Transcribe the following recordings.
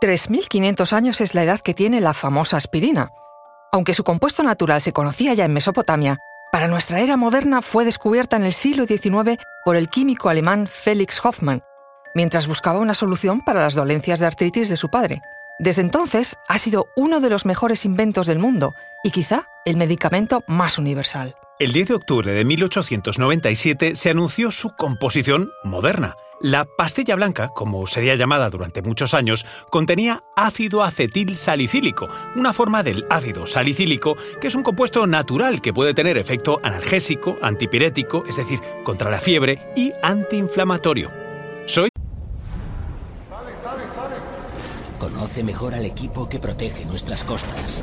3.500 años es la edad que tiene la famosa aspirina. Aunque su compuesto natural se conocía ya en Mesopotamia, para nuestra era moderna fue descubierta en el siglo XIX por el químico alemán Felix Hoffmann, mientras buscaba una solución para las dolencias de artritis de su padre. Desde entonces ha sido uno de los mejores inventos del mundo y quizá el medicamento más universal. El 10 de octubre de 1897 se anunció su composición moderna. La pastilla blanca, como sería llamada durante muchos años, contenía ácido acetil salicílico, una forma del ácido salicílico que es un compuesto natural que puede tener efecto analgésico, antipirético, es decir, contra la fiebre, y antiinflamatorio. Soy... Conoce mejor al equipo que protege nuestras costas.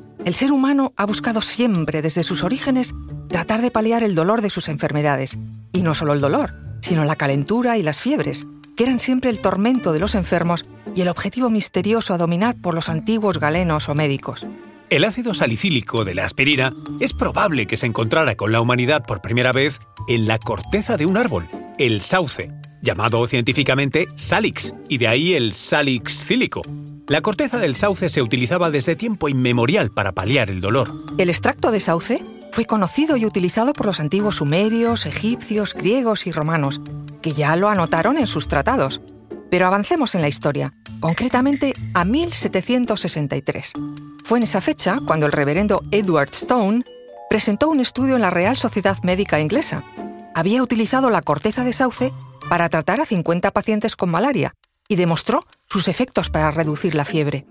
el ser humano ha buscado siempre, desde sus orígenes, tratar de paliar el dolor de sus enfermedades. Y no solo el dolor, sino la calentura y las fiebres, que eran siempre el tormento de los enfermos y el objetivo misterioso a dominar por los antiguos galenos o médicos. El ácido salicílico de la aspirina es probable que se encontrara con la humanidad por primera vez en la corteza de un árbol, el sauce, llamado científicamente salix, y de ahí el salix cílico. La corteza del sauce se utilizaba desde tiempo inmemorial para paliar el dolor. El extracto de sauce fue conocido y utilizado por los antiguos sumerios, egipcios, griegos y romanos, que ya lo anotaron en sus tratados. Pero avancemos en la historia, concretamente a 1763. Fue en esa fecha cuando el reverendo Edward Stone presentó un estudio en la Real Sociedad Médica Inglesa. Había utilizado la corteza de sauce para tratar a 50 pacientes con malaria y demostró sus efectos para reducir la fiebre.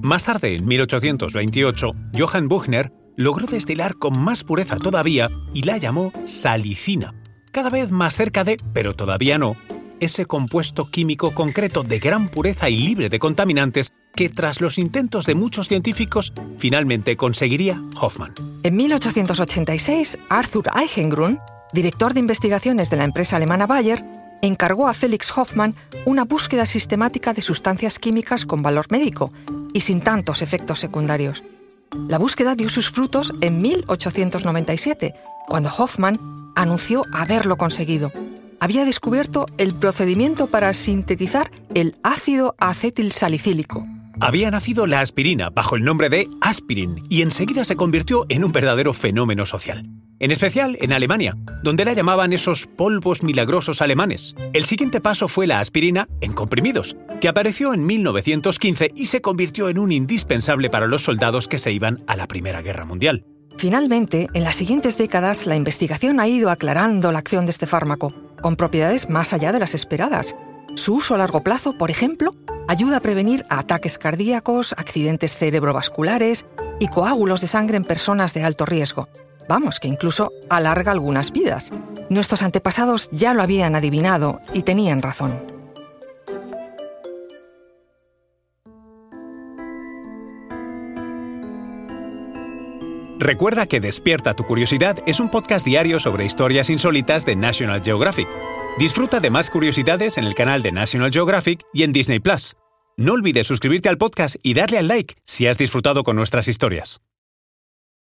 Más tarde, en 1828, Johann Buchner logró destilar con más pureza todavía y la llamó salicina, cada vez más cerca de, pero todavía no, ese compuesto químico concreto de gran pureza y libre de contaminantes que tras los intentos de muchos científicos finalmente conseguiría Hoffman. En 1886, Arthur Eichengrun, director de investigaciones de la empresa alemana Bayer, encargó a Felix Hoffmann una búsqueda sistemática de sustancias químicas con valor médico y sin tantos efectos secundarios. La búsqueda dio sus frutos en 1897, cuando Hoffmann anunció haberlo conseguido. Había descubierto el procedimiento para sintetizar el ácido acetilsalicílico. Había nacido la aspirina bajo el nombre de aspirin y enseguida se convirtió en un verdadero fenómeno social en especial en Alemania, donde la llamaban esos polvos milagrosos alemanes. El siguiente paso fue la aspirina en comprimidos, que apareció en 1915 y se convirtió en un indispensable para los soldados que se iban a la Primera Guerra Mundial. Finalmente, en las siguientes décadas, la investigación ha ido aclarando la acción de este fármaco, con propiedades más allá de las esperadas. Su uso a largo plazo, por ejemplo, ayuda a prevenir ataques cardíacos, accidentes cerebrovasculares y coágulos de sangre en personas de alto riesgo. Vamos, que incluso alarga algunas vidas. Nuestros antepasados ya lo habían adivinado y tenían razón. Recuerda que Despierta tu Curiosidad es un podcast diario sobre historias insólitas de National Geographic. Disfruta de más curiosidades en el canal de National Geographic y en Disney Plus. No olvides suscribirte al podcast y darle al like si has disfrutado con nuestras historias.